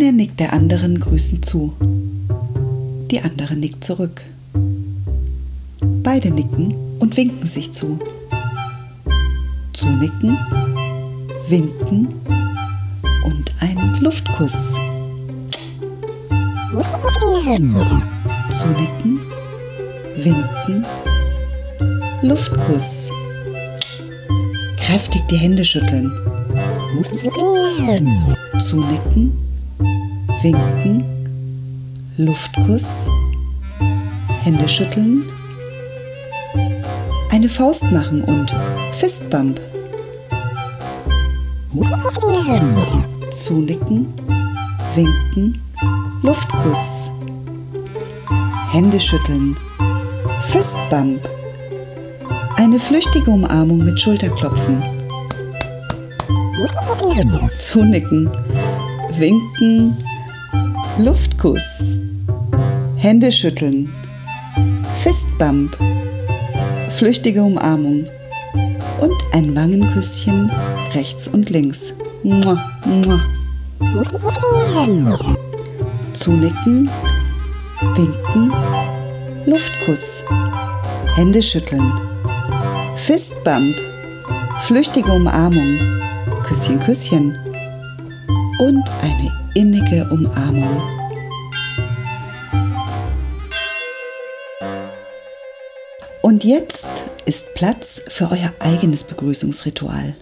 Einer nickt der anderen grüßend zu. Die andere nickt zurück. Beide nicken und winken sich zu. Zunicken, winken und ein Luftkuss. Zunicken, winken, Luftkuss. Kräftig die Hände schütteln. Zunicken, winken, Luftkuss, Hände schütteln, eine Faust machen und Fistbump. Zunicken, winken, Luftkuss, Hände schütteln, Fistbump. Eine flüchtige Umarmung mit Schulterklopfen. Zunicken, winken, Luftkuss, Hände schütteln, Fistbump, flüchtige Umarmung. Und ein Wangenküsschen rechts und links. Mua, mua. Zunicken, winken, Luftkuss, Hände schütteln, Fistbump, flüchtige Umarmung, Küsschen, Küsschen. Und eine innige Umarmung. Und jetzt ist Platz für euer eigenes Begrüßungsritual.